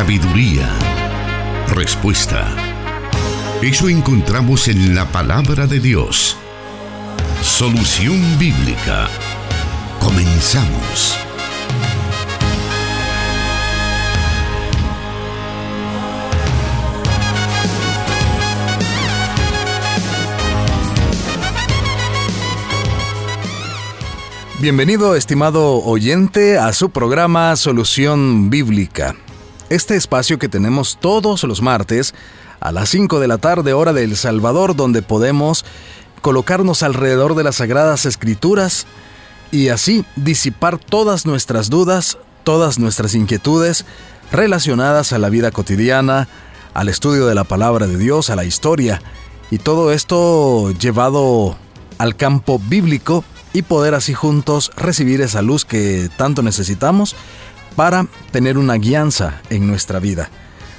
sabiduría, respuesta. Eso encontramos en la palabra de Dios. Solución bíblica. Comenzamos. Bienvenido, estimado oyente, a su programa Solución Bíblica. Este espacio que tenemos todos los martes a las 5 de la tarde hora de El Salvador, donde podemos colocarnos alrededor de las Sagradas Escrituras y así disipar todas nuestras dudas, todas nuestras inquietudes relacionadas a la vida cotidiana, al estudio de la palabra de Dios, a la historia, y todo esto llevado al campo bíblico y poder así juntos recibir esa luz que tanto necesitamos para tener una guianza en nuestra vida.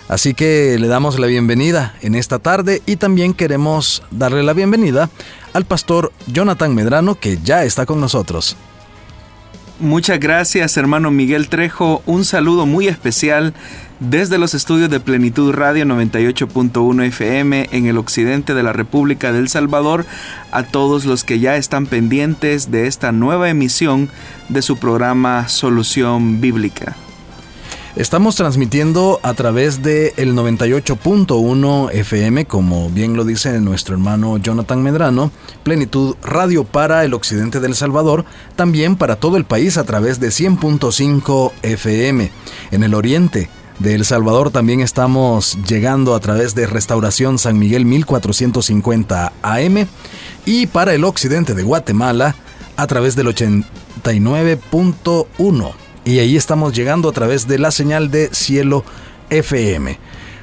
Así que le damos la bienvenida en esta tarde y también queremos darle la bienvenida al pastor Jonathan Medrano que ya está con nosotros. Muchas gracias hermano Miguel Trejo, un saludo muy especial desde los estudios de Plenitud Radio 98.1 FM en el occidente de la República del Salvador a todos los que ya están pendientes de esta nueva emisión de su programa Solución Bíblica. Estamos transmitiendo a través de el 98.1 FM, como bien lo dice nuestro hermano Jonathan Medrano, Plenitud Radio para el occidente del Salvador, también para todo el país a través de 100.5 FM. En el oriente de El Salvador también estamos llegando a través de Restauración San Miguel 1450 AM y para el occidente de Guatemala a través del 89.1 y ahí estamos llegando a través de la señal de Cielo FM.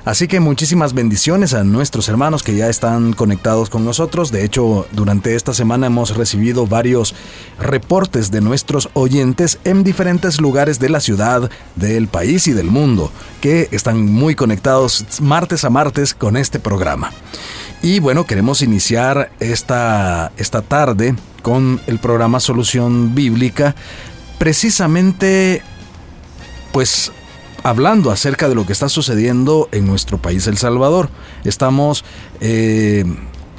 Así que muchísimas bendiciones a nuestros hermanos que ya están conectados con nosotros. De hecho, durante esta semana hemos recibido varios reportes de nuestros oyentes en diferentes lugares de la ciudad, del país y del mundo, que están muy conectados martes a martes con este programa. Y bueno, queremos iniciar esta, esta tarde con el programa Solución Bíblica, precisamente pues hablando acerca de lo que está sucediendo en nuestro país, El Salvador. Estamos eh,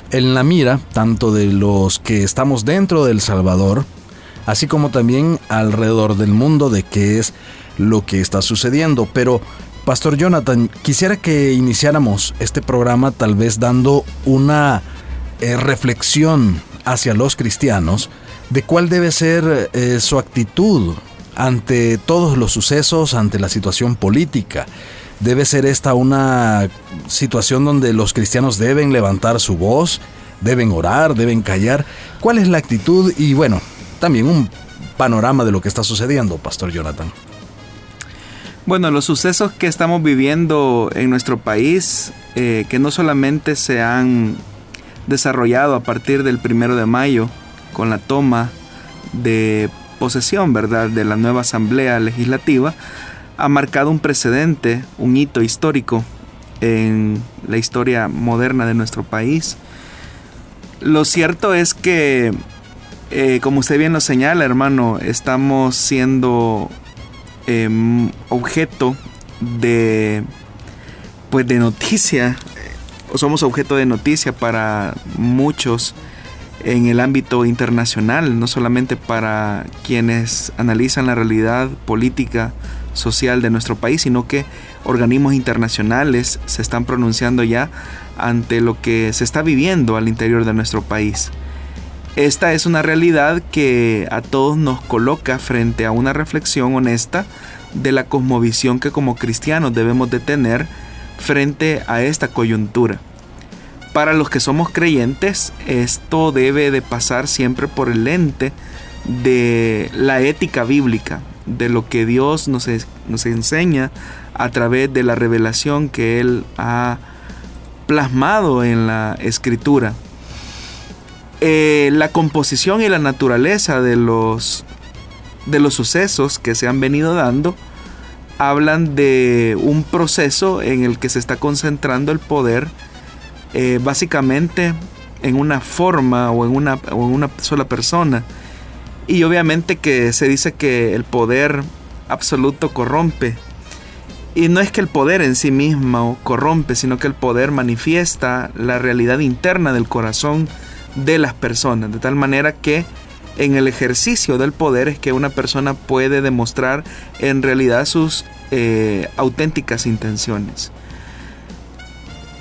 en la mira tanto de los que estamos dentro del Salvador, así como también alrededor del mundo de qué es lo que está sucediendo. Pero, Pastor Jonathan, quisiera que iniciáramos este programa tal vez dando una eh, reflexión hacia los cristianos de cuál debe ser eh, su actitud ante todos los sucesos, ante la situación política. Debe ser esta una situación donde los cristianos deben levantar su voz, deben orar, deben callar. ¿Cuál es la actitud? Y bueno, también un panorama de lo que está sucediendo, Pastor Jonathan. Bueno, los sucesos que estamos viviendo en nuestro país, eh, que no solamente se han desarrollado a partir del primero de mayo con la toma de posesión, ¿verdad?, de la nueva Asamblea Legislativa, ha marcado un precedente, un hito histórico en la historia moderna de nuestro país. Lo cierto es que, eh, como usted bien lo señala, hermano, estamos siendo em, objeto de, pues, de noticia, somos objeto de noticia para muchos en el ámbito internacional, no solamente para quienes analizan la realidad política, social de nuestro país, sino que organismos internacionales se están pronunciando ya ante lo que se está viviendo al interior de nuestro país. Esta es una realidad que a todos nos coloca frente a una reflexión honesta de la cosmovisión que como cristianos debemos de tener frente a esta coyuntura para los que somos creyentes, esto debe de pasar siempre por el lente de la ética bíblica, de lo que Dios nos, nos enseña a través de la revelación que Él ha plasmado en la escritura. Eh, la composición y la naturaleza de los, de los sucesos que se han venido dando hablan de un proceso en el que se está concentrando el poder eh, básicamente en una forma o en una, en una sola persona. Y obviamente que se dice que el poder absoluto corrompe. Y no es que el poder en sí mismo corrompe, sino que el poder manifiesta la realidad interna del corazón de las personas, de tal manera que en el ejercicio del poder es que una persona puede demostrar en realidad sus eh, auténticas intenciones.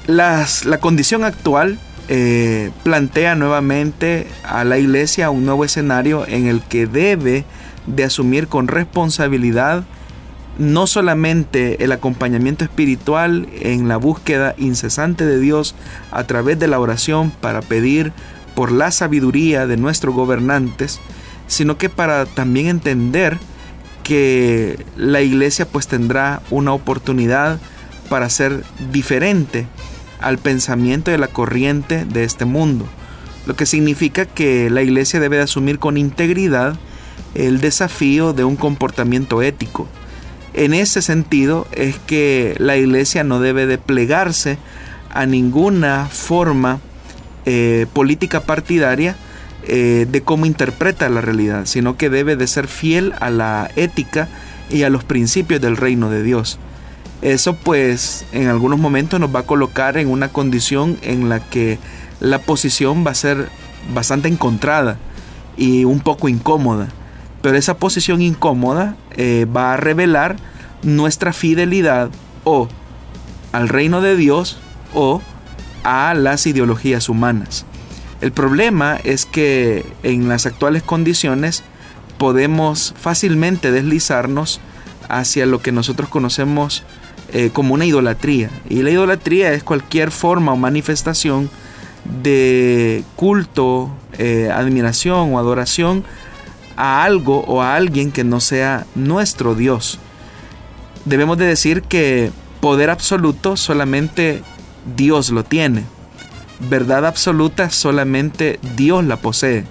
Las, la condición actual eh, plantea nuevamente a la iglesia un nuevo escenario en el que debe de asumir con responsabilidad no solamente el acompañamiento espiritual en la búsqueda incesante de Dios a través de la oración para pedir por la sabiduría de nuestros gobernantes, sino que para también entender que la iglesia pues tendrá una oportunidad para ser diferente al pensamiento de la corriente de este mundo, lo que significa que la iglesia debe asumir con integridad el desafío de un comportamiento ético. En ese sentido es que la iglesia no debe de plegarse a ninguna forma eh, política partidaria eh, de cómo interpreta la realidad, sino que debe de ser fiel a la ética y a los principios del reino de Dios. Eso pues en algunos momentos nos va a colocar en una condición en la que la posición va a ser bastante encontrada y un poco incómoda. Pero esa posición incómoda eh, va a revelar nuestra fidelidad o al reino de Dios o a las ideologías humanas. El problema es que en las actuales condiciones podemos fácilmente deslizarnos hacia lo que nosotros conocemos eh, como una idolatría. Y la idolatría es cualquier forma o manifestación de culto, eh, admiración o adoración a algo o a alguien que no sea nuestro Dios. Debemos de decir que poder absoluto solamente Dios lo tiene. Verdad absoluta solamente Dios la posee.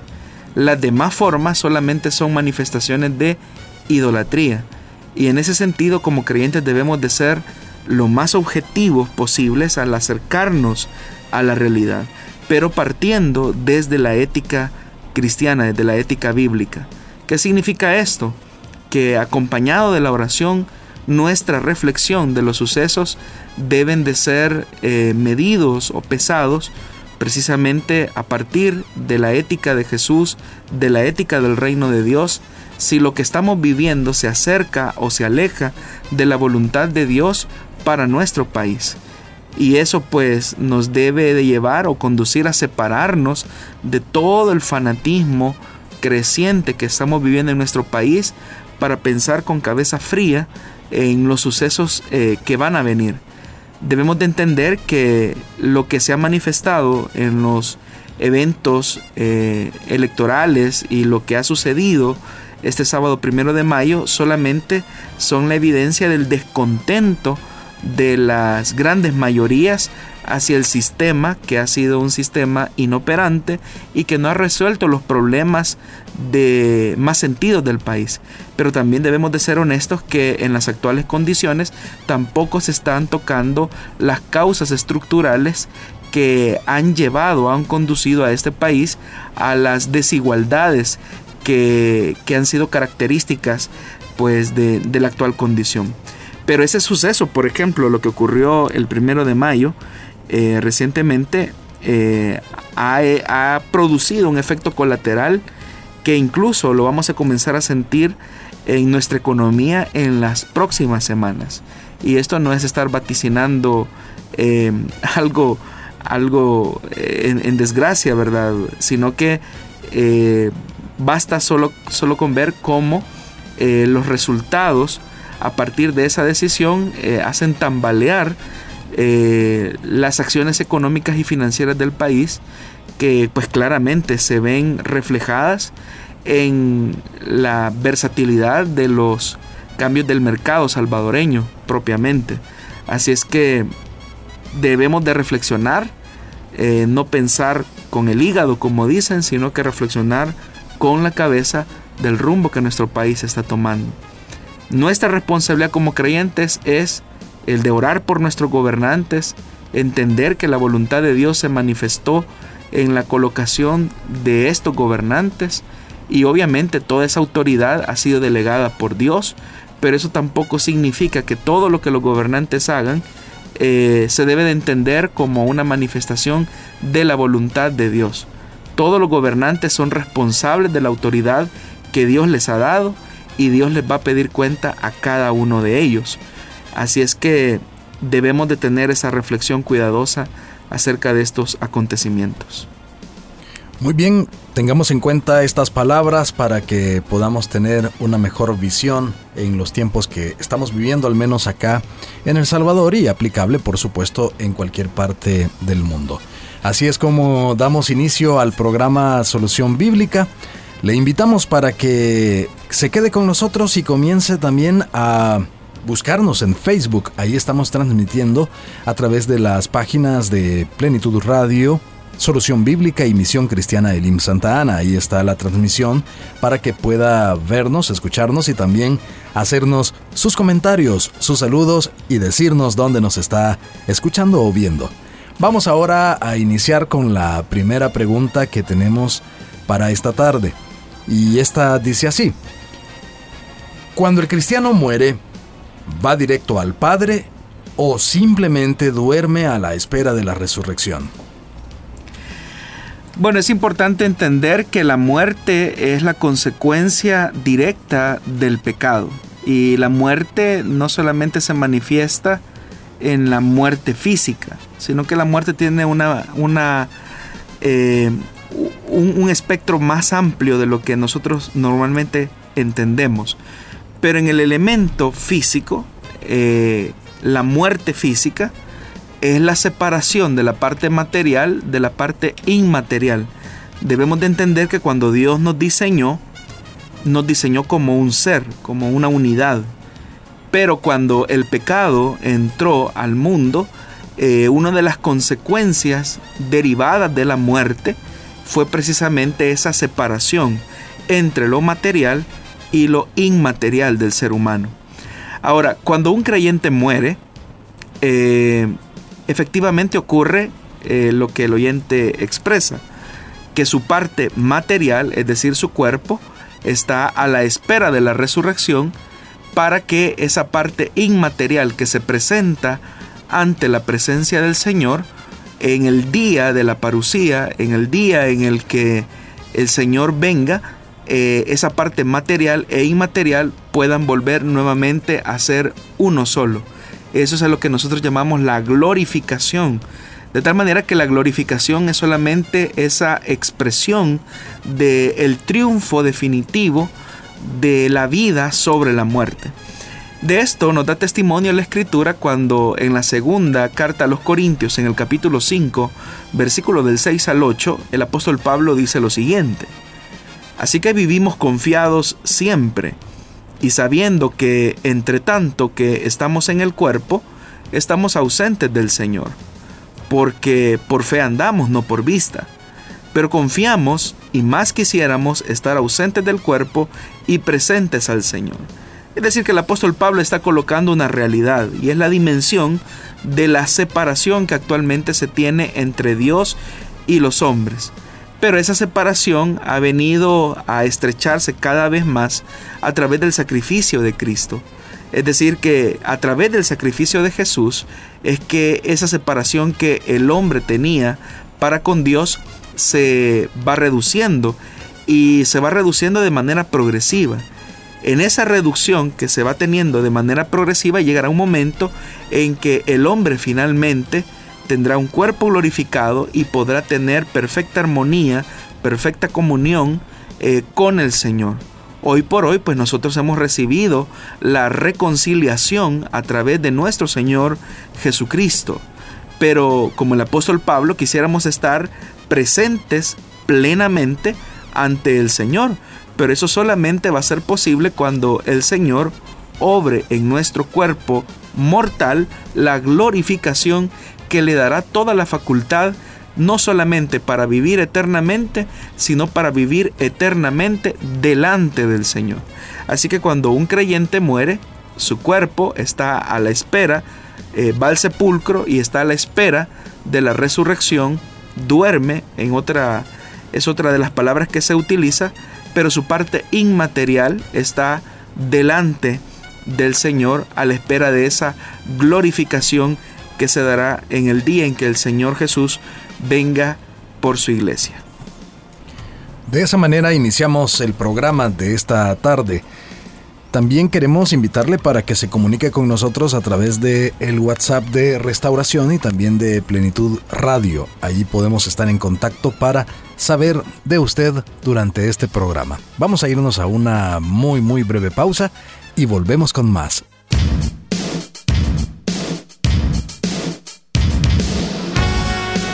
Las demás formas solamente son manifestaciones de idolatría. Y en ese sentido, como creyentes debemos de ser lo más objetivos posibles al acercarnos a la realidad, pero partiendo desde la ética cristiana, desde la ética bíblica. ¿Qué significa esto? Que acompañado de la oración, nuestra reflexión de los sucesos deben de ser eh, medidos o pesados precisamente a partir de la ética de Jesús, de la ética del reino de Dios, si lo que estamos viviendo se acerca o se aleja de la voluntad de Dios para nuestro país. Y eso pues nos debe de llevar o conducir a separarnos de todo el fanatismo creciente que estamos viviendo en nuestro país para pensar con cabeza fría en los sucesos eh, que van a venir. Debemos de entender que lo que se ha manifestado en los eventos eh, electorales y lo que ha sucedido este sábado primero de mayo solamente son la evidencia del descontento de las grandes mayorías hacia el sistema que ha sido un sistema inoperante y que no ha resuelto los problemas de más sentido del país. Pero también debemos de ser honestos que en las actuales condiciones tampoco se están tocando las causas estructurales que han llevado, han conducido a este país a las desigualdades que, han sido características pues de, la actual condición. Pero ese suceso, por ejemplo, lo que ocurrió el primero de mayo eh, recientemente, eh, ha, ha, producido un efecto colateral que incluso lo vamos a comenzar a sentir en nuestra economía en las próximas semanas. Y esto no es estar vaticinando eh, algo, algo en, desgracia, ¿verdad? Sino que Basta solo, solo con ver cómo eh, los resultados a partir de esa decisión eh, hacen tambalear eh, las acciones económicas y financieras del país que pues claramente se ven reflejadas en la versatilidad de los cambios del mercado salvadoreño propiamente. Así es que debemos de reflexionar, no pensar con el hígado como dicen, sino que reflexionar con la cabeza del rumbo que nuestro país está tomando. Nuestra responsabilidad como creyentes es el de orar por nuestros gobernantes, entender que la voluntad de Dios se manifestó en la colocación de estos gobernantes y obviamente toda esa autoridad ha sido delegada por Dios, pero eso tampoco significa que todo lo que los gobernantes hagan eh, se debe de entender como una manifestación de la voluntad de Dios. Todos los gobernantes son responsables de la autoridad que Dios les ha dado y Dios les va a pedir cuenta a cada uno de ellos. Así es que debemos de tener esa reflexión cuidadosa acerca de estos acontecimientos. Muy bien, tengamos en cuenta estas palabras para que podamos tener una mejor visión en los tiempos que estamos viviendo, al menos acá en El Salvador y aplicable, por supuesto, en cualquier parte del mundo. Así es como damos inicio al programa Solución Bíblica. Le invitamos para que se quede con nosotros y comience también a buscarnos en Facebook. Ahí estamos transmitiendo a través de las páginas de Plenitud Radio, Solución Bíblica y Misión Cristiana Elim Santa Ana. Ahí está la transmisión para que pueda vernos, escucharnos y también hacernos sus comentarios, sus saludos y decirnos dónde nos está escuchando o viendo. Vamos ahora a iniciar con la primera pregunta que tenemos para esta tarde. Y esta dice así. Cuando el cristiano muere, ¿va directo al Padre o simplemente duerme a la espera de la resurrección? Bueno, es importante entender que la muerte es la consecuencia directa del pecado. Y la muerte no solamente se manifiesta en la muerte física, sino que la muerte tiene una, una eh, un, espectro más amplio de lo que nosotros normalmente entendemos. Pero en el elemento físico, eh, la muerte física, es la separación de la parte material de la parte inmaterial. Debemos de entender que cuando Dios nos diseñó, nos diseñó como un ser, como una unidad. Pero cuando el pecado entró al mundo, eh, una de las consecuencias derivadas de la muerte fue precisamente esa separación entre lo material y lo inmaterial del ser humano. Ahora, cuando un creyente muere, eh, efectivamente ocurre eh, lo que el oyente expresa, que su parte material, es decir, su cuerpo, está a la espera de la resurrección para que esa parte inmaterial que se presenta ante la presencia del Señor en el día de la parucía, en el día en el que el Señor venga, eh, esa parte material e inmaterial puedan volver nuevamente a ser uno solo. Eso es a lo que nosotros llamamos la glorificación. De tal manera que la glorificación es solamente esa expresión del triunfo definitivo de la vida sobre la muerte. De esto nos da testimonio la escritura cuando en la segunda carta a los Corintios, en el capítulo 5, versículo del 6 al 8, el apóstol Pablo dice lo siguiente. Así que vivimos confiados siempre y sabiendo que entre tanto que estamos en el cuerpo, estamos ausentes del Señor, porque por fe andamos, no por vista. Pero confiamos y más quisiéramos estar ausentes del cuerpo y presentes al Señor. Es decir, que el apóstol Pablo está colocando una realidad y es la dimensión de la separación que actualmente se tiene entre Dios y los hombres. Pero esa separación ha venido a estrecharse cada vez más a través del sacrificio de Cristo. Es decir, que a través del sacrificio de Jesús es que esa separación que el hombre tenía para con Dios se va reduciendo y se va reduciendo de manera progresiva. En esa reducción que se va teniendo de manera progresiva llegará un momento en que el hombre finalmente tendrá un cuerpo glorificado y podrá tener perfecta armonía, perfecta comunión eh, con el Señor. Hoy por hoy, pues nosotros hemos recibido la reconciliación a través de nuestro Señor Jesucristo. Pero como el apóstol Pablo, quisiéramos estar presentes plenamente ante el Señor. Pero eso solamente va a ser posible cuando el Señor obre en nuestro cuerpo mortal la glorificación que le dará toda la facultad no solamente para vivir eternamente, sino para vivir eternamente delante del Señor. Así que cuando un creyente muere, su cuerpo está a la espera, eh, va al sepulcro y está a la espera de la resurrección, duerme, en otra, es otra de las palabras que se utiliza, pero su parte inmaterial está delante del Señor a la espera de esa glorificación que se dará en el día en que el Señor Jesús venga por su iglesia. De esa manera iniciamos el programa de esta tarde. También queremos invitarle para que se comunique con nosotros a través de el WhatsApp de Restauración y también de Plenitud Radio. Allí podemos estar en contacto para saber de usted durante este programa. Vamos a irnos a una muy muy breve pausa y volvemos con más.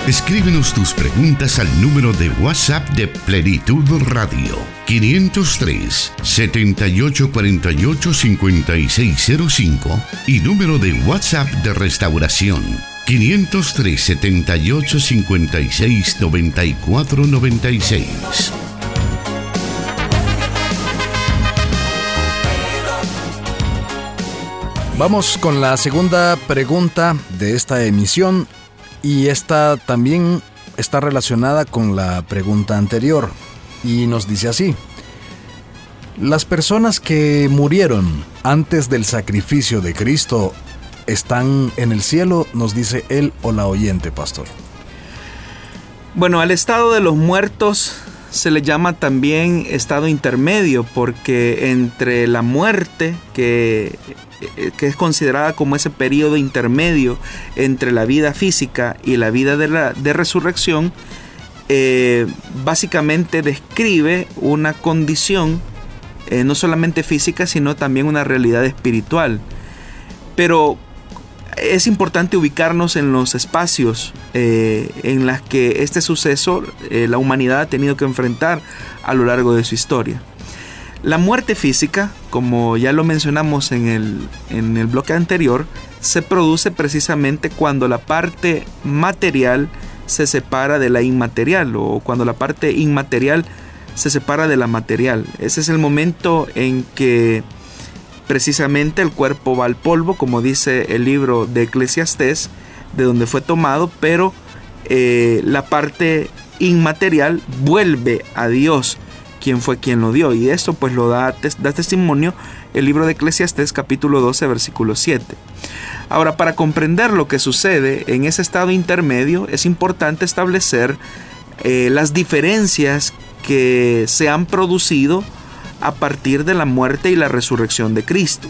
Escríbenos tus preguntas al número de WhatsApp de Plenitud Radio 503 7848 5605 y número de WhatsApp de Restauración 503 78 56 94 96. Vamos con la segunda pregunta de esta emisión y esta también está relacionada con la pregunta anterior y nos dice así. Las personas que murieron antes del sacrificio de Cristo están en el cielo, nos dice él o la oyente, pastor. Bueno, al estado de los muertos se le llama también estado intermedio porque entre la muerte, que, eh, que, es considerada como ese periodo intermedio entre la vida física y la vida de, la, de resurrección, eh, básicamente describe una condición eh, no solamente física, sino también una realidad espiritual. Pero es importante ubicarnos en los espacios eh, en los que este suceso eh, la humanidad ha tenido que enfrentar a lo largo de su historia. La muerte física, como ya lo mencionamos en el, en el bloque anterior, se produce precisamente cuando la parte material se separa de la inmaterial o cuando la parte inmaterial se separa de la material. Ese es el momento en que Precisamente el cuerpo va al polvo, como dice el libro de Eclesiastés, de donde fue tomado, pero eh, la parte inmaterial vuelve a Dios, quien fue quien lo dio. Y esto pues lo da, da testimonio el libro de Eclesiastés capítulo 12 versículo 7. Ahora, para comprender lo que sucede en ese estado intermedio, es importante establecer eh, las diferencias que se han producido a partir de la muerte y la resurrección de Cristo.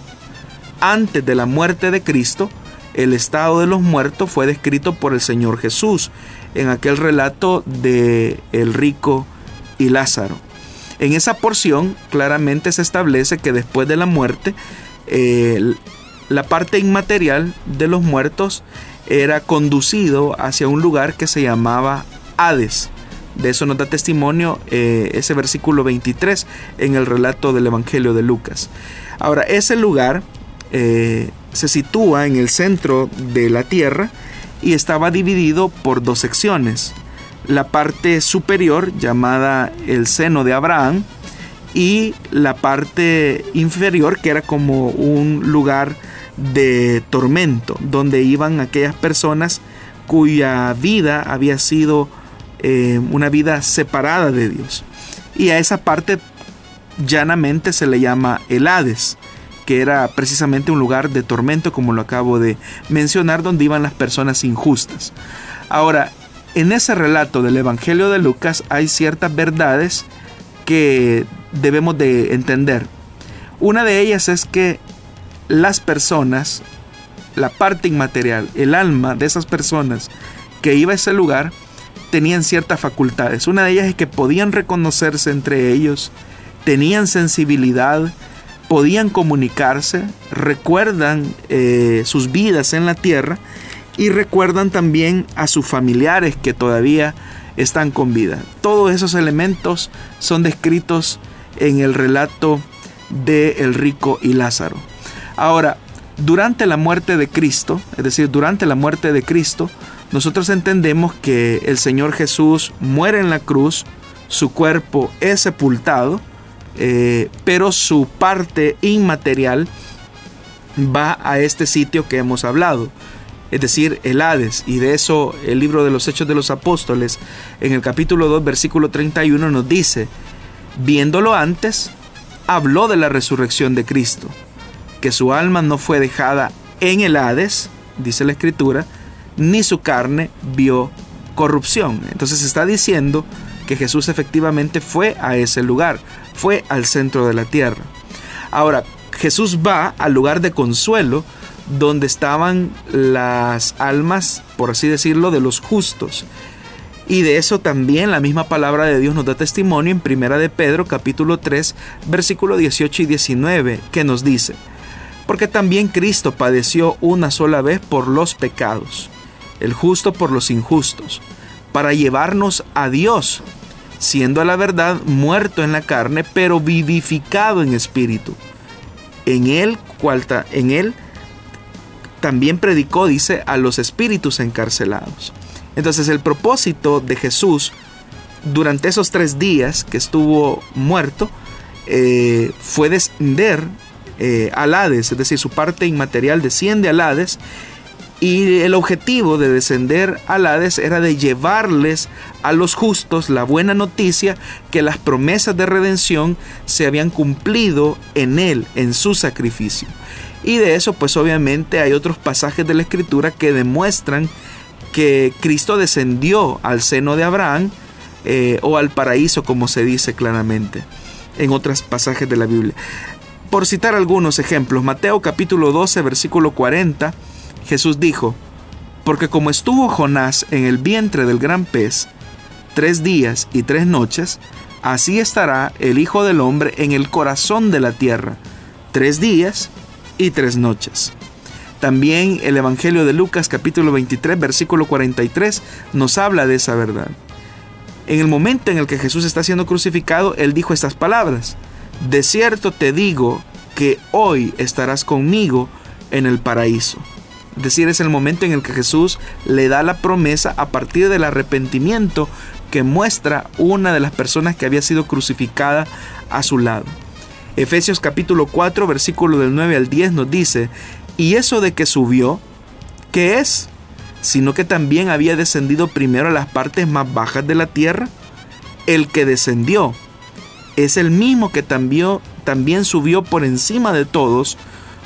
Antes de la muerte de Cristo, el estado de los muertos fue descrito por el Señor Jesús en aquel relato de el rico y Lázaro. En esa porción claramente se establece que después de la muerte, la parte inmaterial de los muertos era conducido hacia un lugar que se llamaba Hades. De eso nos da testimonio eh, ese versículo 23 en el relato del Evangelio de Lucas. Ahora, ese lugar eh, se sitúa en el centro de la tierra y estaba dividido por dos secciones. La parte superior, llamada el seno de Abraham, y la parte inferior, que era como un lugar de tormento, donde iban aquellas personas cuya vida había sido eh, una vida separada de Dios. Y a esa parte llanamente se le llama el Hades, que era precisamente un lugar de tormento, como lo acabo de mencionar, donde iban las personas injustas. Ahora, en ese relato del Evangelio de Lucas hay ciertas verdades que debemos de entender. Una de ellas es que las personas, la parte inmaterial, el alma de esas personas que iba a ese lugar, tenían ciertas facultades. Una de ellas es que podían reconocerse entre ellos, tenían sensibilidad, podían comunicarse, recuerdan eh, sus vidas en la tierra y recuerdan también a sus familiares que todavía están con vida. Todos esos elementos son descritos en el relato de el rico y Lázaro. Ahora, durante la muerte de Cristo, es decir, durante la muerte de Cristo, nosotros entendemos que el Señor Jesús muere en la cruz, su cuerpo es sepultado, eh, pero su parte inmaterial va a este sitio que hemos hablado, es decir, el Hades. Y de eso el libro de los Hechos de los Apóstoles, en el capítulo 2, versículo 31, nos dice, viéndolo antes, habló de la resurrección de Cristo, que su alma no fue dejada en el Hades, dice la escritura, ni su carne vio corrupción. Entonces está diciendo que Jesús efectivamente fue a ese lugar, fue al centro de la tierra. Ahora, Jesús va al lugar de consuelo donde estaban las almas, por así decirlo, de los justos. Y de eso también la misma palabra de Dios nos da testimonio en Primera de Pedro capítulo 3 versículo 18 y 19 que nos dice, porque también Cristo padeció una sola vez por los pecados, el justo por los injustos, para llevarnos a Dios, siendo a la verdad muerto en la carne, pero vivificado en espíritu. En él, en él también predicó, dice, a los espíritus encarcelados. Entonces el propósito de Jesús durante esos tres días que estuvo muerto eh, fue descender eh, al Hades, es decir, su parte inmaterial desciende al Hades y el objetivo de descender al Hades era de llevarles a los justos la buena noticia que las promesas de redención se habían cumplido en él, en su sacrificio. Y de eso pues obviamente hay otros pasajes de la escritura que demuestran que Cristo descendió al seno de Abraham eh, o al paraíso como se dice claramente en otros pasajes de la Biblia. Por citar algunos ejemplos, Mateo capítulo 12 versículo 40, Jesús dijo, porque como estuvo Jonás en el vientre del gran pez tres días y tres noches, así estará el Hijo del Hombre en el corazón de la tierra, tres días y tres noches. También el Evangelio de Lucas capítulo 23 versículo 43 nos habla de esa verdad. En el momento en el que Jesús está siendo crucificado, Él dijo estas palabras. De cierto te digo que hoy estarás conmigo en el paraíso. Es decir, es el momento en el que Jesús le da la promesa a partir del arrepentimiento que muestra una de las personas que había sido crucificada a su lado. Efesios capítulo 4, versículo del 9 al 10 nos dice, y eso de que subió, ¿qué es? Sino que también había descendido primero a las partes más bajas de la tierra. El que descendió es el mismo que también, también subió por encima de todos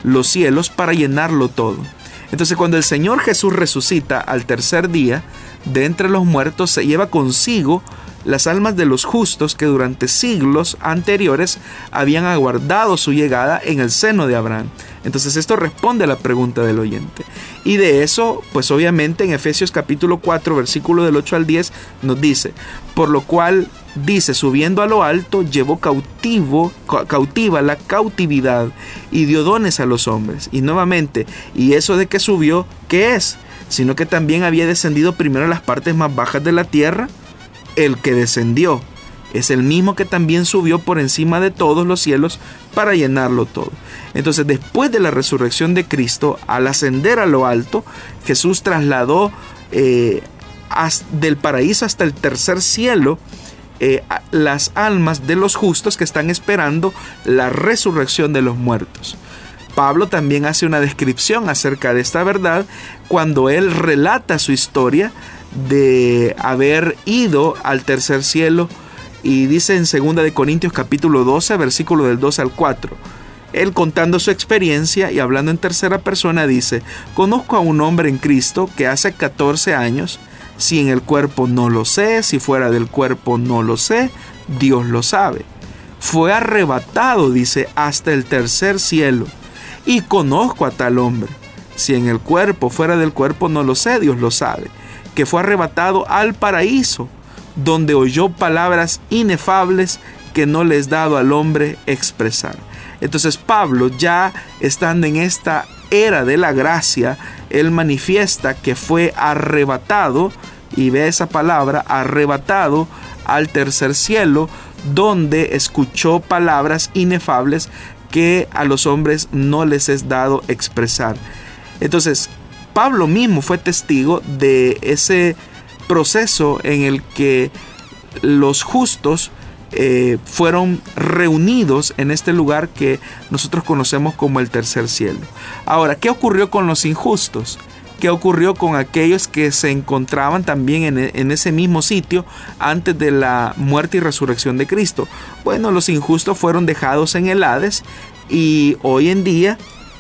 los cielos para llenarlo todo. Entonces cuando el Señor Jesús resucita al tercer día, de entre los muertos se lleva consigo las almas de los justos que durante siglos anteriores habían aguardado su llegada en el seno de Abraham. Entonces esto responde a la pregunta del oyente. Y de eso, pues obviamente en Efesios capítulo 4, versículo del 8 al 10 nos dice, por lo cual dice, subiendo a lo alto, llevó cautivo, cautiva la cautividad y dio dones a los hombres. Y nuevamente, ¿y eso de que subió, qué es? Sino que también había descendido primero a las partes más bajas de la tierra el que descendió es el mismo que también subió por encima de todos los cielos para llenarlo todo. Entonces, después de la resurrección de Cristo, al ascender a lo alto, Jesús trasladó eh, del paraíso hasta el tercer cielo eh, las almas de los justos que están esperando la resurrección de los muertos. Pablo también hace una descripción acerca de esta verdad cuando él relata su historia de haber ido al tercer cielo y dice en 2 de Corintios capítulo 12 versículo del 2 al 4. Él contando su experiencia y hablando en tercera persona dice, conozco a un hombre en Cristo que hace 14 años, si en el cuerpo no lo sé, si fuera del cuerpo no lo sé, Dios lo sabe. Fue arrebatado, dice, hasta el tercer cielo. Y conozco a tal hombre. Si en el cuerpo, fuera del cuerpo no lo sé, Dios lo sabe que fue arrebatado al paraíso, donde oyó palabras inefables que no les dado al hombre expresar. Entonces Pablo, ya estando en esta era de la gracia, él manifiesta que fue arrebatado, y ve esa palabra, arrebatado al tercer cielo, donde escuchó palabras inefables que a los hombres no les es dado expresar. Entonces, Pablo mismo fue testigo de ese proceso en el que los justos eh, fueron reunidos en este lugar que nosotros conocemos como el tercer cielo. Ahora, ¿qué ocurrió con los injustos? ¿Qué ocurrió con aquellos que se encontraban también en, en, ese mismo sitio antes de la muerte y resurrección de Cristo? Bueno, los injustos fueron dejados en el Hades y hoy en día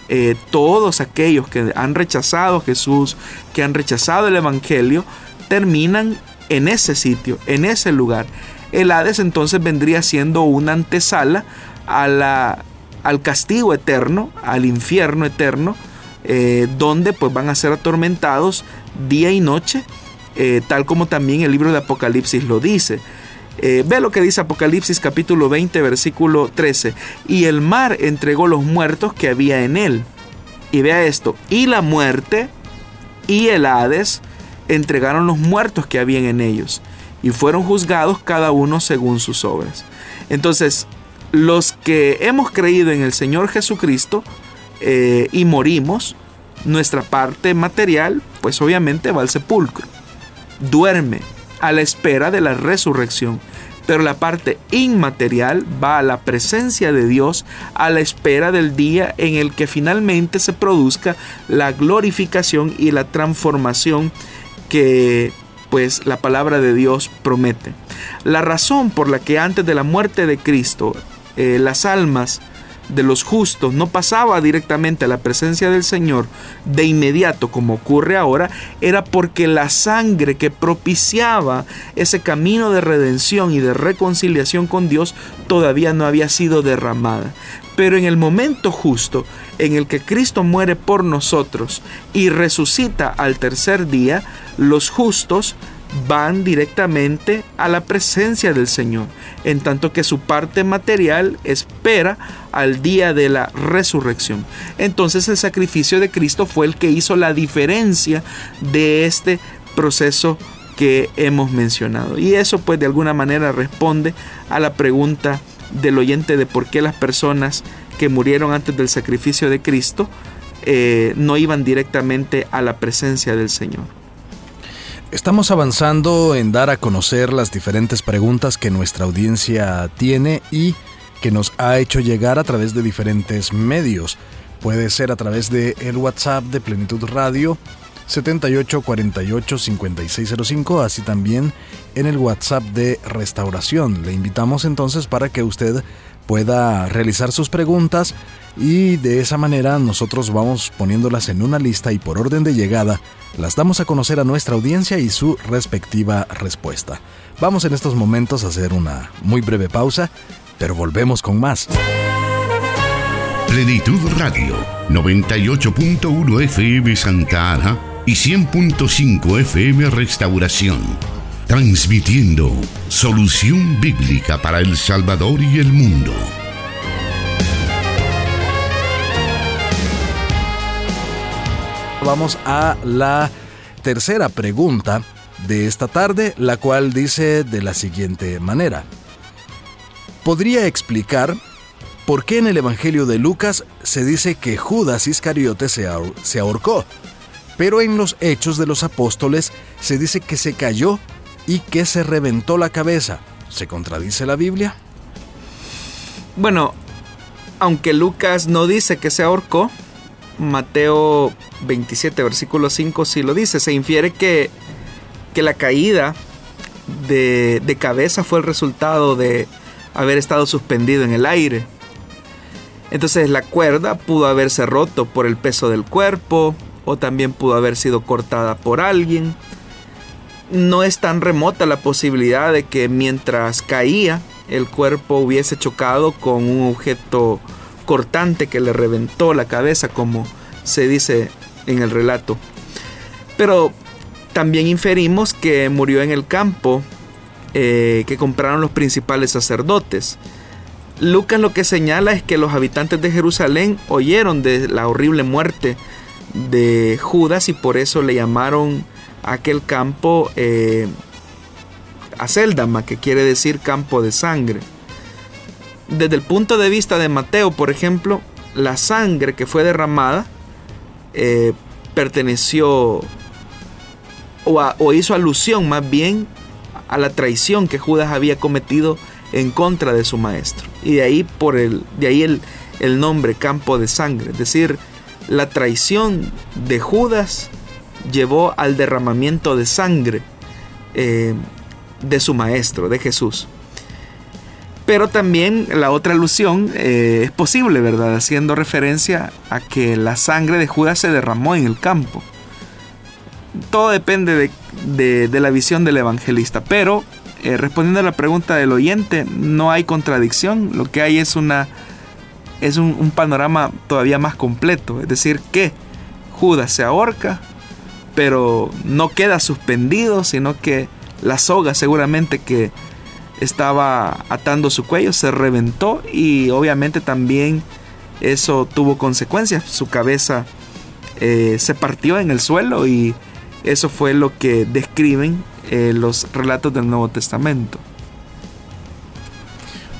eh, todos aquellos que han rechazado a Jesús, que han rechazado el Evangelio, terminan en ese sitio, en ese lugar. El Hades entonces vendría siendo una antesala a la, al castigo eterno, al infierno eterno, eh, donde pues van a ser atormentados día y noche, eh, tal como también el libro de Apocalipsis lo dice. Eh, ve lo que dice Apocalipsis capítulo 20 versículo 13. Y el mar entregó los muertos que había en él. Y vea esto. Y la muerte y el Hades entregaron los muertos que habían en ellos. Y fueron juzgados cada uno según sus obras. Entonces, los que hemos creído en el Señor Jesucristo eh, y morimos, nuestra parte material, pues obviamente va al sepulcro. Duerme, a la espera de la resurrección. Pero la parte inmaterial va a la presencia de Dios a la espera del día en el que finalmente se produzca la glorificación y la transformación que pues la palabra de Dios promete. La razón por la que antes de la muerte de Cristo eh, las almas de los justos no pasaba directamente a la presencia del Señor de inmediato como ocurre ahora, era porque la sangre que propiciaba ese camino de redención y de reconciliación con Dios todavía no había sido derramada. Pero en el momento justo en el que Cristo muere por nosotros y resucita al tercer día, los justos van directamente a la presencia del Señor, en tanto que su parte material espera al día de la resurrección. Entonces el sacrificio de Cristo fue el que hizo la diferencia de este proceso que hemos mencionado. Y eso pues de alguna manera responde a la pregunta del oyente de por qué las personas que murieron antes del sacrificio de Cristo eh, no iban directamente a la presencia del Señor. Estamos avanzando en dar a conocer las diferentes preguntas que nuestra audiencia tiene y que nos ha hecho llegar a través de diferentes medios. Puede ser a través de el WhatsApp de Plenitud Radio 78485605, así también en el WhatsApp de Restauración. Le invitamos entonces para que usted pueda realizar sus preguntas y de esa manera nosotros vamos poniéndolas en una lista y por orden de llegada las damos a conocer a nuestra audiencia y su respectiva respuesta. Vamos en estos momentos a hacer una muy breve pausa, pero volvemos con más. Plenitud Radio, 98.1 FM Santa Ana y 100.5 FM Restauración. Transmitiendo solución bíblica para El Salvador y el mundo. Vamos a la tercera pregunta de esta tarde, la cual dice de la siguiente manera. ¿Podría explicar por qué en el Evangelio de Lucas se dice que Judas Iscariote se, se ahorcó, pero en los Hechos de los Apóstoles se dice que se cayó y que se reventó la cabeza? ¿Se contradice la Biblia? Bueno, aunque Lucas no dice que se ahorcó, Mateo 27, versículo 5 sí lo dice. Se infiere que, que la caída de, de cabeza fue el resultado de haber estado suspendido en el aire. Entonces la cuerda pudo haberse roto por el peso del cuerpo o también pudo haber sido cortada por alguien. No es tan remota la posibilidad de que mientras caía el cuerpo hubiese chocado con un objeto cortante que le reventó la cabeza, como se dice en el relato. Pero también inferimos que murió en el campo eh, que compraron los principales sacerdotes. Lucas lo que señala es que los habitantes de Jerusalén oyeron de la horrible muerte de Judas y por eso le llamaron a aquel campo eh, Aceldama, que quiere decir campo de sangre. Desde el punto de vista de Mateo, por ejemplo, la sangre que fue derramada eh, perteneció o, hizo alusión más bien a la traición que Judas había cometido en contra de su maestro. Y de ahí, por el, de ahí el, el nombre campo de sangre. Es decir, la traición de Judas llevó al derramamiento de sangre eh, de su maestro, de Jesús. Pero también la otra alusión eh, es posible, ¿verdad? Haciendo referencia a que la sangre de Judas se derramó en el campo. Todo depende de, la visión del evangelista. Pero eh, respondiendo a la pregunta del oyente, no hay contradicción. Lo que hay es una es un, panorama todavía más completo. Es decir, que Judas se ahorca, pero no queda suspendido, sino que la soga seguramente que estaba atando su cuello se reventó y obviamente también eso tuvo consecuencias. Su cabeza eh, se partió en el suelo y eso fue lo que describen eh, los relatos del Nuevo Testamento.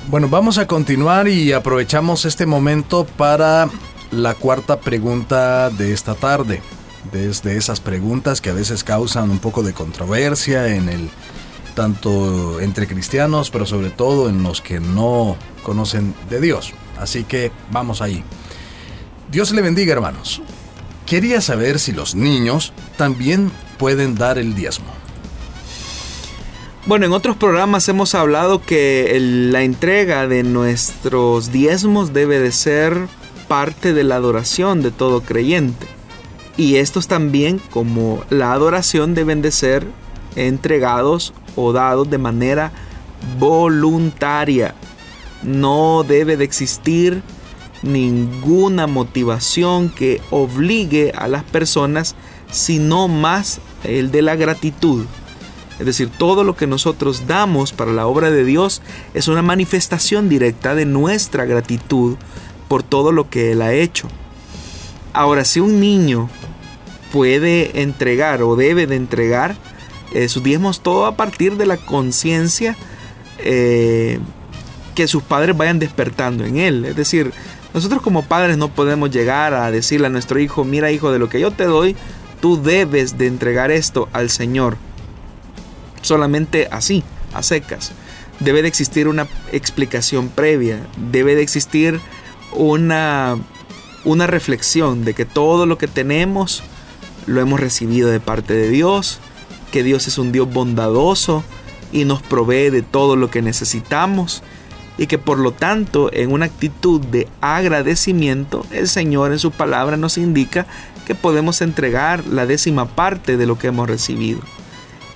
Bueno, vamos a continuar y aprovechamos este momento para la cuarta pregunta de esta tarde. Desde esas preguntas que a veces causan un poco de controversia en el tanto entre cristianos, pero sobre todo en los que no conocen de Dios. Así que vamos ahí. Dios le bendiga, hermanos. Quería saber si los niños también pueden dar el diezmo. Bueno, en otros programas hemos hablado que la entrega de nuestros diezmos debe de ser parte de la adoración de todo creyente. Y estos también, como la adoración, deben de ser entregados o de manera voluntaria. No debe de existir ninguna motivación que obligue a las personas, sino más el de la gratitud. Es decir, todo lo que nosotros damos para la obra de Dios es una manifestación directa de nuestra gratitud por todo lo que Él ha hecho. Ahora, si un niño puede entregar o debe de entregar eh, sus diezmos todo a partir de la conciencia eh, que sus padres vayan despertando en él. Es decir, nosotros como padres no podemos llegar a decirle a nuestro hijo, mira hijo, de lo que yo te doy, tú debes de entregar esto al Señor solamente así, a secas. Debe de existir una explicación previa, debe de existir una, una reflexión de que todo lo que tenemos lo hemos recibido de parte de Dios, que Dios es un Dios bondadoso y nos provee de todo lo que necesitamos y que por lo tanto en una actitud de agradecimiento el Señor en su palabra nos indica que podemos entregar la décima parte de lo que hemos recibido.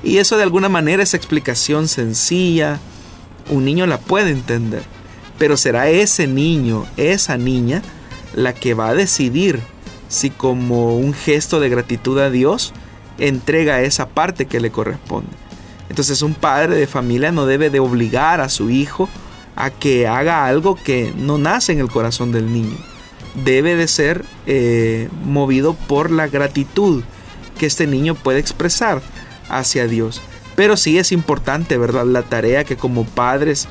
Y eso de alguna manera, esa explicación sencilla, un niño la puede entender. Pero será ese niño, esa niña, la que va a decidir si como un gesto de gratitud a Dios entrega esa parte que le corresponde. Entonces un padre de familia no debe de obligar a su hijo a que haga algo que no nace en el corazón del niño. Debe de ser eh, movido por la gratitud que este niño puede expresar hacia Dios. Pero sí es importante, ¿verdad? La tarea que como padres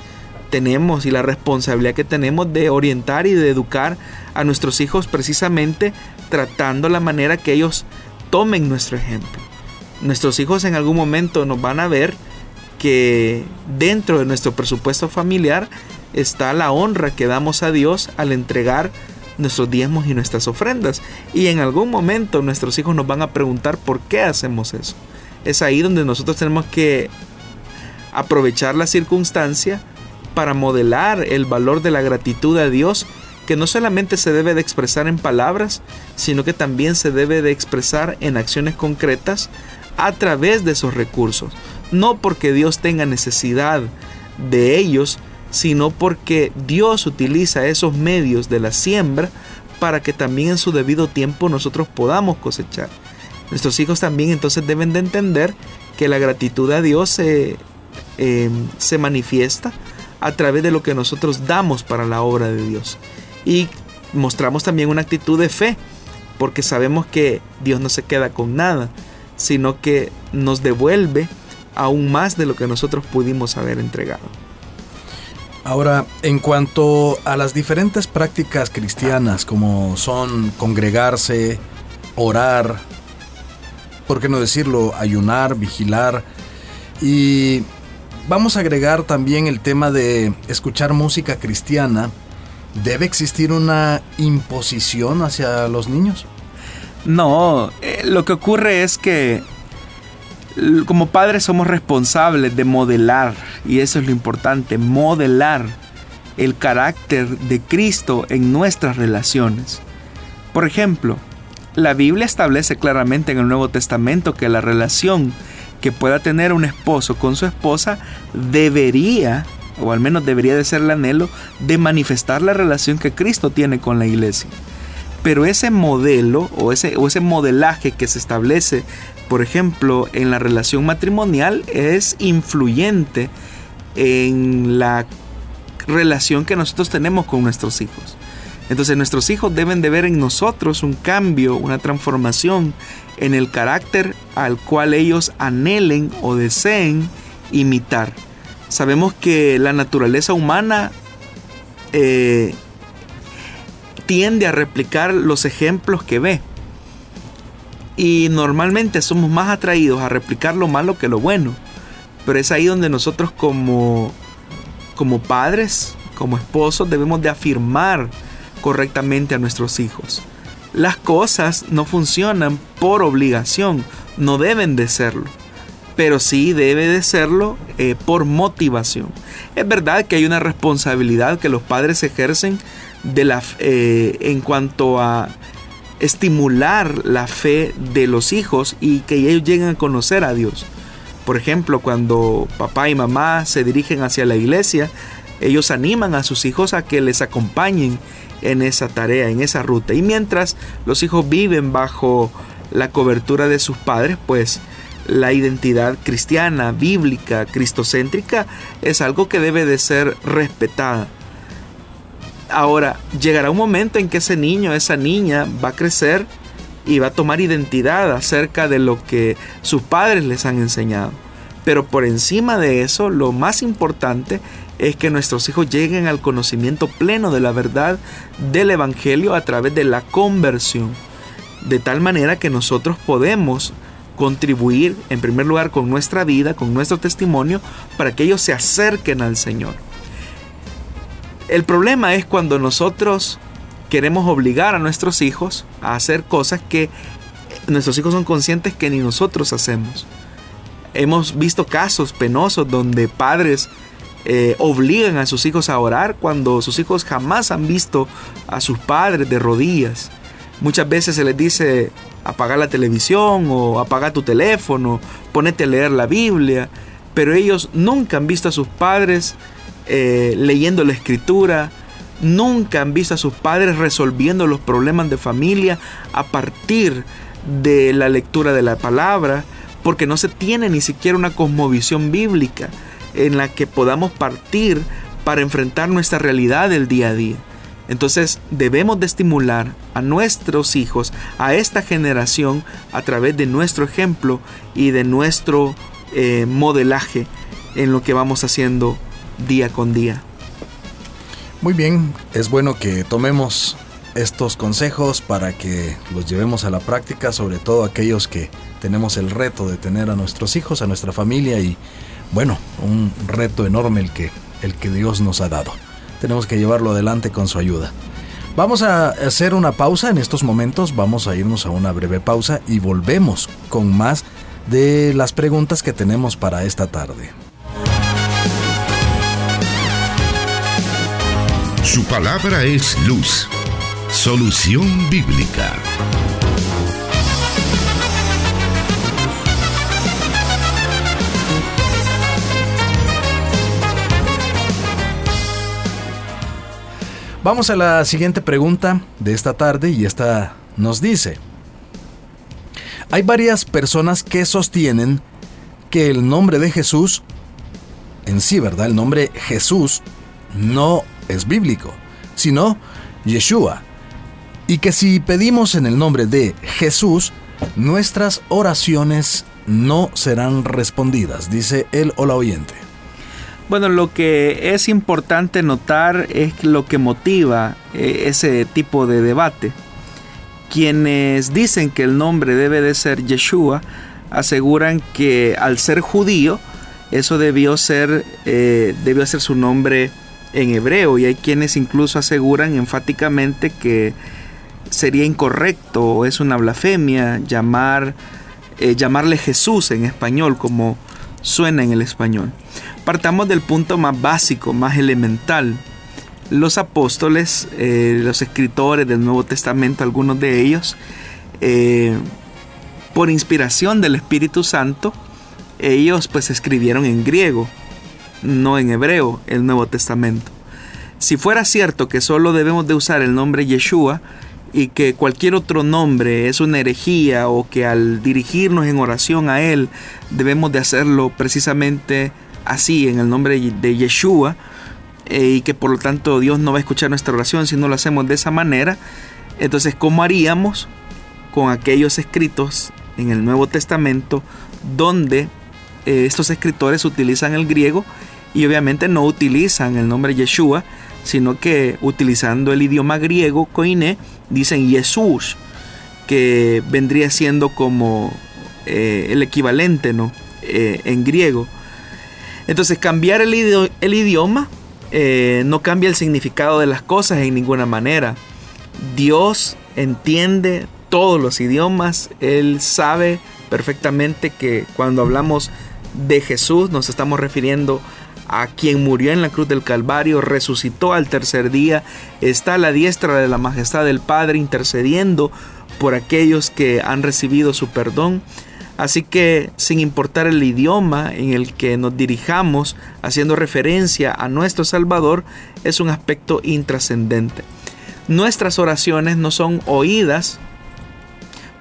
tenemos y la responsabilidad que tenemos de orientar y de educar a nuestros hijos precisamente tratando la manera que ellos tomen nuestro ejemplo. Nuestros hijos en algún momento nos van a ver que dentro de nuestro presupuesto familiar está la honra que damos a Dios al entregar nuestros diezmos y nuestras ofrendas. Y en algún momento nuestros hijos nos van a preguntar por qué hacemos eso es ahí donde nosotros tenemos que aprovechar la circunstancia para modelar el valor de la gratitud a Dios que no solamente se debe de expresar en palabras, sino que también se debe de expresar en acciones concretas a través de esos recursos. No porque Dios tenga necesidad de ellos, sino porque Dios utiliza esos medios de la siembra para que también en su debido tiempo nosotros podamos cosechar. Nuestros hijos también entonces deben de entender que la gratitud a Dios se, em, se manifiesta a través de lo que nosotros damos para la obra de Dios. Y mostramos también una actitud de fe, porque sabemos que Dios no se queda con nada, sino que nos devuelve aún más de lo que nosotros pudimos haber entregado. Ahora, en cuanto a las diferentes prácticas cristianas, como son congregarse, orar, por qué no decirlo, ayunar, vigilar. Y vamos a agregar también el tema de escuchar música cristiana. ¿Debe existir una imposición hacia los niños? No, eh, lo que ocurre es que como padres somos responsables de modelar, y eso es lo importante, modelar el carácter de Cristo en nuestras relaciones. Por ejemplo, la Biblia establece claramente en el Nuevo Testamento que la relación que pueda tener un esposo con su esposa debería, o al menos debería de ser el anhelo, de manifestar la relación que Cristo tiene con la iglesia. Pero ese modelo o ese, ese modelaje que se establece, por ejemplo, en la relación matrimonial es influyente en la relación que nosotros tenemos con nuestros hijos. Entonces nuestros hijos deben de ver en nosotros un cambio, una transformación en el carácter al cual ellos anhelen o deseen imitar. Sabemos que la naturaleza humana eh, tiende a replicar los ejemplos que ve. Y normalmente somos más atraídos a replicar lo malo que lo bueno. Pero es ahí donde nosotros como, como padres, como esposos, debemos de afirmar correctamente a nuestros hijos. Las cosas no funcionan por obligación, no deben de serlo, pero sí debe de serlo eh, por motivación. Es verdad que hay una responsabilidad que los padres ejercen de la, eh, en cuanto a estimular la fe de los hijos y que ellos lleguen a conocer a Dios. Por ejemplo, cuando papá y mamá se dirigen hacia la iglesia, ellos animan a sus hijos a que les acompañen en esa tarea, en esa ruta. Y mientras los hijos viven bajo la cobertura de sus padres, pues la identidad cristiana, bíblica, cristocéntrica es algo que debe de ser respetada. Ahora, llegará un momento en que ese niño, esa niña va a crecer y va a tomar identidad acerca de lo que sus padres les han enseñado. Pero por encima de eso, lo más importante es que nuestros hijos lleguen al conocimiento pleno de la verdad del Evangelio a través de la conversión. De tal manera que nosotros podemos contribuir en primer lugar con nuestra vida, con nuestro testimonio, para que ellos se acerquen al Señor. El problema es cuando nosotros queremos obligar a nuestros hijos a hacer cosas que nuestros hijos son conscientes que ni nosotros hacemos. Hemos visto casos penosos donde padres eh, obligan a sus hijos a orar cuando sus hijos jamás han visto a sus padres de rodillas. Muchas veces se les dice apagar la televisión o apagar tu teléfono, ponete a leer la Biblia, pero ellos nunca han visto a sus padres eh, leyendo la escritura, nunca han visto a sus padres resolviendo los problemas de familia a partir de la lectura de la palabra, porque no se tiene ni siquiera una cosmovisión bíblica en la que podamos partir para enfrentar nuestra realidad del día a día. Entonces debemos de estimular a nuestros hijos, a esta generación, a través de nuestro ejemplo y de nuestro eh, modelaje en lo que vamos haciendo día con día. Muy bien, es bueno que tomemos estos consejos para que los llevemos a la práctica, sobre todo aquellos que tenemos el reto de tener a nuestros hijos, a nuestra familia y bueno, un reto enorme el que, el que Dios nos ha dado. Tenemos que llevarlo adelante con su ayuda. Vamos a hacer una pausa en estos momentos, vamos a irnos a una breve pausa y volvemos con más de las preguntas que tenemos para esta tarde. Su palabra es luz. Solución bíblica. Vamos a la siguiente pregunta de esta tarde y esta nos dice, hay varias personas que sostienen que el nombre de Jesús, en sí, ¿verdad? El nombre Jesús no es bíblico, sino Yeshua. Y que si pedimos en el nombre de Jesús, nuestras oraciones no serán respondidas, dice el hola oyente. Bueno, lo que es importante notar es lo que motiva eh, ese tipo de debate. Quienes dicen que el nombre debe de ser Yeshua aseguran que al ser judío eso debió ser eh, debió ser su nombre en hebreo y hay quienes incluso aseguran enfáticamente que sería incorrecto o es una blasfemia llamar eh, llamarle Jesús en español como suena en el español. Partamos del punto más básico, más elemental. los apóstoles, eh, los escritores del Nuevo Testamento, algunos de ellos, eh, por inspiración del Espíritu Santo, ellos pues escribieron en griego, no en hebreo, el Nuevo Testamento. Si fuera cierto que solo debemos de usar el nombre Yeshua y que cualquier otro nombre es una herejía o que al dirigirnos en oración a Él debemos de hacerlo precisamente así, en el nombre de Yeshua, eh, y que por lo tanto Dios no va a escuchar nuestra oración si no lo hacemos de esa manera, entonces ¿cómo haríamos con aquellos escritos en el Nuevo Testamento donde eh, estos escritores utilizan el griego y obviamente no utilizan el nombre Yeshua, sino que utilizando el idioma griego, koine, dicen Jesús, que vendría siendo como eh, el equivalente ¿no? Eh, en griego. Entonces cambiar el, idioma eh, no cambia el significado de las cosas en ninguna manera. Dios entiende todos los idiomas, Él sabe perfectamente que cuando hablamos de Jesús nos estamos refiriendo a quien murió en la cruz del Calvario, resucitó al tercer día, está a la diestra de la majestad del Padre intercediendo por aquellos que han recibido su perdón. Así que sin importar el idioma en el que nos dirijamos, haciendo referencia a nuestro Salvador, es un aspecto intrascendente. Nuestras oraciones no son oídas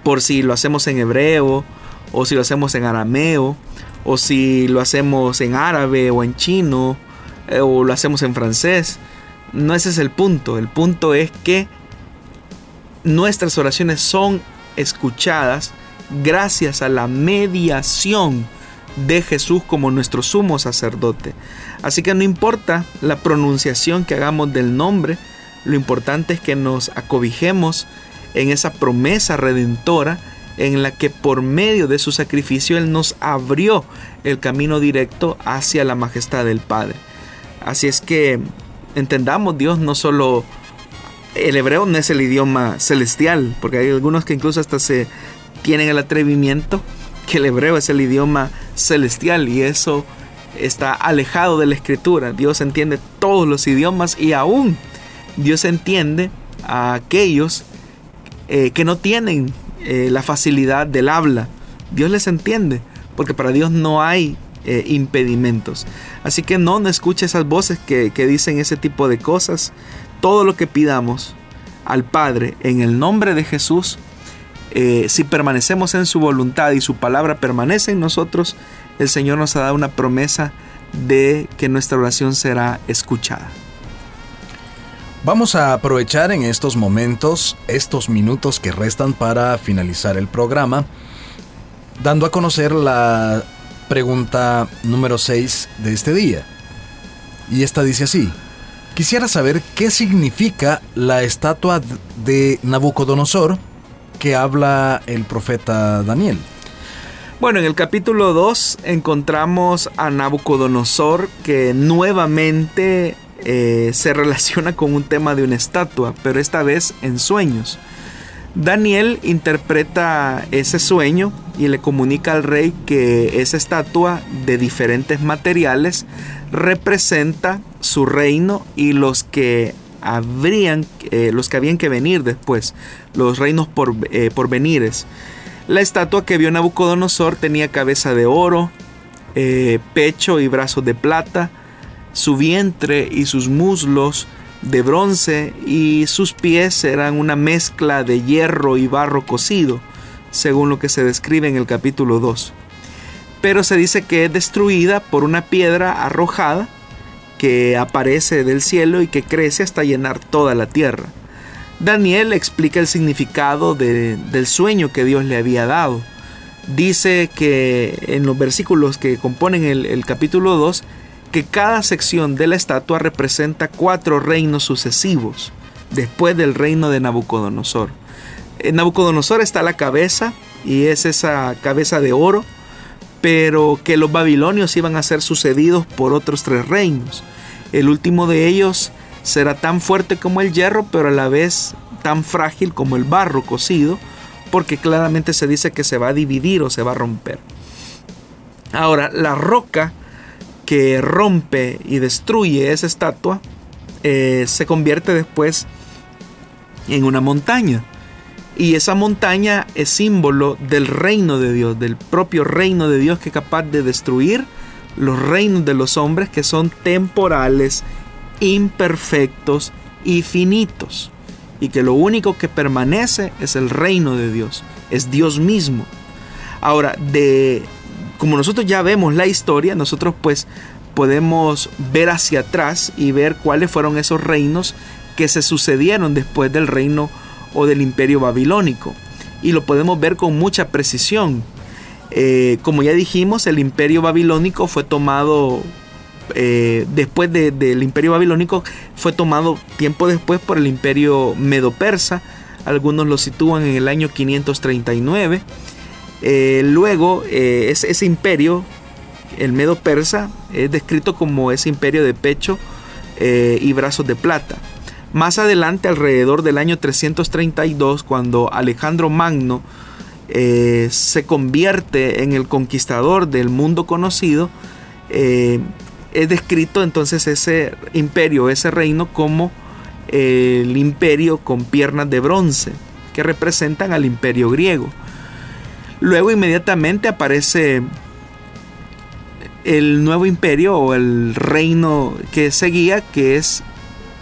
por si lo hacemos en hebreo o si lo hacemos en arameo o si lo hacemos en árabe o en chino eh, o lo hacemos en francés. No ese es el punto. El punto es que nuestras oraciones son escuchadas gracias a la mediación de Jesús como nuestro sumo sacerdote. Así que no importa la pronunciación que hagamos del nombre, lo importante es que nos acobijemos en esa promesa redentora en la que por medio de su sacrificio Él nos abrió el camino directo hacia la majestad del Padre. Así es que entendamos, Dios no solo... El hebreo no es el idioma celestial, porque hay algunos que incluso hasta se tienen el atrevimiento que el hebreo es el idioma celestial y eso está alejado de la escritura. Dios entiende todos los idiomas y aún Dios entiende a aquellos eh, que no tienen eh, la facilidad del habla. Dios les entiende, porque para Dios no hay eh, impedimentos. Así que no, no escuche esas voces que, dicen ese tipo de cosas. Todo lo que pidamos al Padre en el nombre de Jesús, eh, si permanecemos en su voluntad y su palabra permanece en nosotros, el Señor nos ha dado una promesa de que nuestra oración será escuchada. Vamos a aprovechar en estos momentos, estos minutos que restan para finalizar el programa, dando a conocer la pregunta número 6 de este día. Y esta dice así, quisiera saber qué significa la estatua de Nabucodonosor que habla el profeta Daniel. Bueno, en el capítulo 2 encontramos a Nabucodonosor que nuevamente eh, se relaciona con un tema de una estatua, pero esta vez en sueños. Daniel interpreta ese sueño y le comunica al rey que esa estatua de diferentes materiales representa su reino y los que habrían, eh, los que habían que venir después, los reinos por, eh, por venires. La estatua que vio Nabucodonosor tenía cabeza de oro, pecho y brazos de plata, su vientre y sus muslos de bronce y sus pies eran una mezcla de hierro y barro cocido, según lo que se describe en el capítulo 2. Pero se dice que es destruida por una piedra arrojada que aparece del cielo y que crece hasta llenar toda la tierra. Daniel explica el significado del sueño que Dios le había dado. Dice que en los versículos que componen el, el capítulo 2, que cada sección de la estatua representa cuatro reinos sucesivos después del reino de Nabucodonosor. En Nabucodonosor está la cabeza y es esa cabeza de oro, pero que los babilonios iban a ser sucedidos por otros tres reinos. El último de ellos será tan fuerte como el hierro, pero a la vez tan frágil como el barro cocido, porque claramente se dice que se va a dividir o se va a romper. Ahora, la roca que rompe y destruye esa estatua eh, se convierte después en una montaña. Y esa montaña es símbolo del reino de Dios, del propio reino de Dios que es capaz de destruir los reinos de los hombres que son temporales, imperfectos y finitos. Y que lo único que permanece es el reino de Dios, es Dios mismo. Ahora, de como nosotros ya vemos la historia, nosotros pues podemos ver hacia atrás y ver cuáles fueron esos reinos que se sucedieron después del reino o del imperio babilónico. Y lo podemos ver con mucha precisión. Eh, como ya dijimos, el imperio babilónico fue tomado eh, después del imperio babilónico, fue tomado tiempo después por el imperio medo-persa. Algunos lo sitúan en el año 539. Eh, luego, ese, ese, imperio, el medo persa, es descrito como ese imperio de pecho y brazos de plata. Más adelante, alrededor del año 332, cuando Alejandro Magno eh, se convierte en el conquistador del mundo conocido, eh, es descrito entonces ese imperio, ese reino como el imperio con piernas de bronce, que representan al imperio griego. Luego inmediatamente aparece el nuevo imperio o el reino que seguía, que es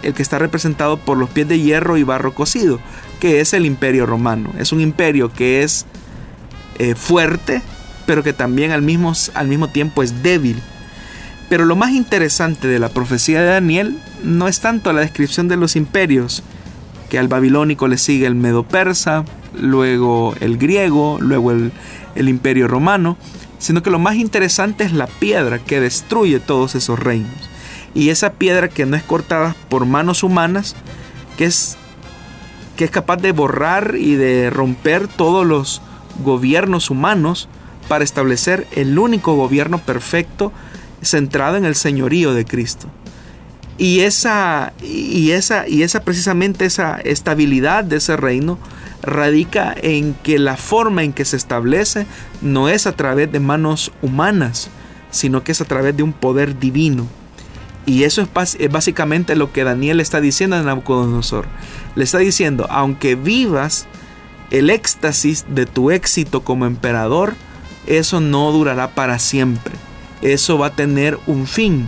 el que está representado por los pies de hierro y barro cocido, que es el imperio romano. Es un imperio que es eh, fuerte, pero que también al mismo, al mismo tiempo es débil. Pero lo más interesante de la profecía de Daniel no es tanto la descripción de los imperios, que al babilónico le sigue el medo persa, luego el griego, luego el, el imperio romano, sino que lo más interesante es la piedra que destruye todos esos reinos y esa piedra que no es cortada por manos humanas, que es, que es capaz de borrar y de romper todos los gobiernos humanos para establecer el único gobierno perfecto centrado en el señorío de Cristo. Y esa, y esa, y esa precisamente esa estabilidad de ese reino radica en que la forma en que se establece no es a través de manos humanas, sino que es a través de un poder divino. Y eso es, básicamente lo que Daniel está diciendo a Nabucodonosor. Le está diciendo, aunque vivas el éxtasis de tu éxito como emperador, eso no durará para siempre. Eso va a tener un fin.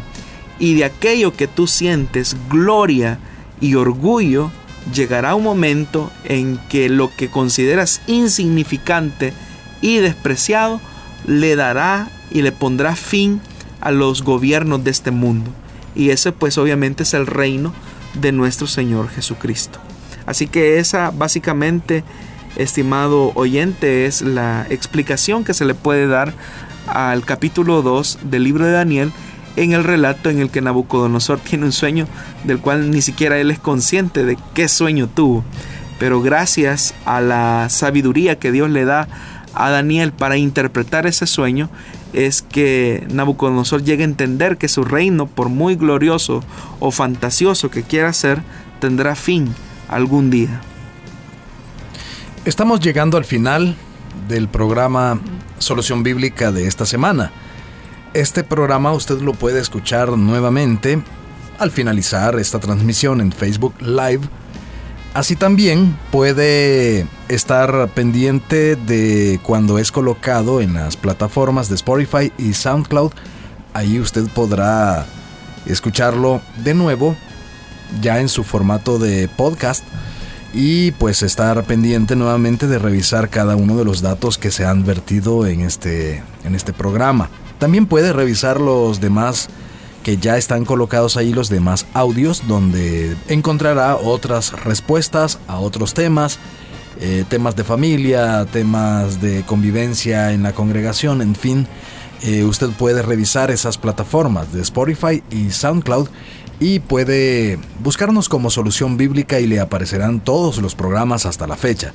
Y de aquello que tú sientes gloria y orgullo, llegará un momento en que lo que consideras insignificante y despreciado le dará y le pondrá fin a los gobiernos de este mundo. Y ese pues obviamente es el reino de nuestro Señor Jesucristo. Así que esa básicamente, estimado oyente, es la explicación que se le puede dar al capítulo 2 del libro de Daniel en el relato en el que Nabucodonosor tiene un sueño del cual ni siquiera él es consciente de qué sueño tuvo. Pero gracias a la sabiduría que Dios le da a Daniel para interpretar ese sueño, es que Nabucodonosor llegue a entender que su reino, por muy glorioso o fantasioso que quiera ser, tendrá fin algún día. Estamos llegando al final del programa Solución Bíblica de esta semana. Este programa usted lo puede escuchar nuevamente al finalizar esta transmisión en Facebook Live Así también puede estar pendiente de cuando es colocado en las plataformas de Spotify y SoundCloud. Ahí usted podrá escucharlo de nuevo ya en su formato de podcast y pues estar pendiente nuevamente de revisar cada uno de los datos que se han vertido en este, en este programa. También puede revisar los demás que ya están colocados ahí los demás audios donde encontrará otras respuestas a otros temas, eh, temas de familia, temas de convivencia en la congregación, en fin. Eh, usted puede revisar esas plataformas de Spotify y SoundCloud y puede buscarnos como solución bíblica y le aparecerán todos los programas hasta la fecha.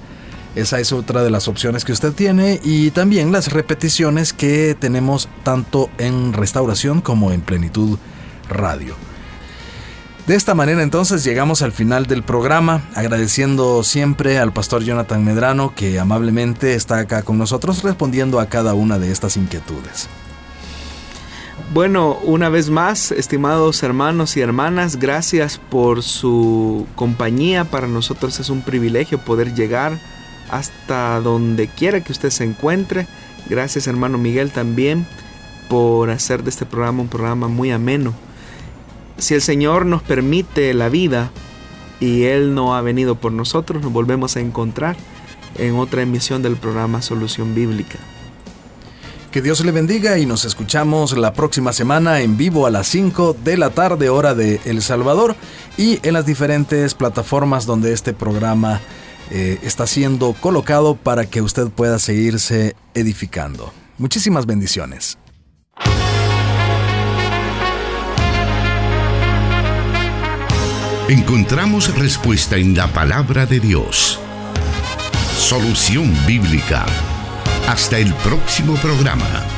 Esa es otra de las opciones que usted tiene y también las repeticiones que tenemos tanto en restauración como en plenitud radio. De esta manera entonces llegamos al final del programa, agradeciendo siempre al pastor Jonathan Medrano que amablemente está acá con nosotros respondiendo a cada una de estas inquietudes. Bueno, una vez más, estimados hermanos y hermanas, gracias por su compañía. Para nosotros es un privilegio poder llegar hasta donde quiera que usted se encuentre. Gracias hermano Miguel también por hacer de este programa un programa muy ameno. Si el Señor nos permite la vida y Él no ha venido por nosotros, nos volvemos a encontrar en otra emisión del programa Solución Bíblica. Que Dios le bendiga y nos escuchamos la próxima semana en vivo a las 5 de la tarde hora de El Salvador y en las diferentes plataformas donde este programa eh, está siendo colocado para que usted pueda seguirse edificando. Muchísimas bendiciones. Encontramos respuesta en la palabra de Dios. Solución bíblica hasta el próximo programa.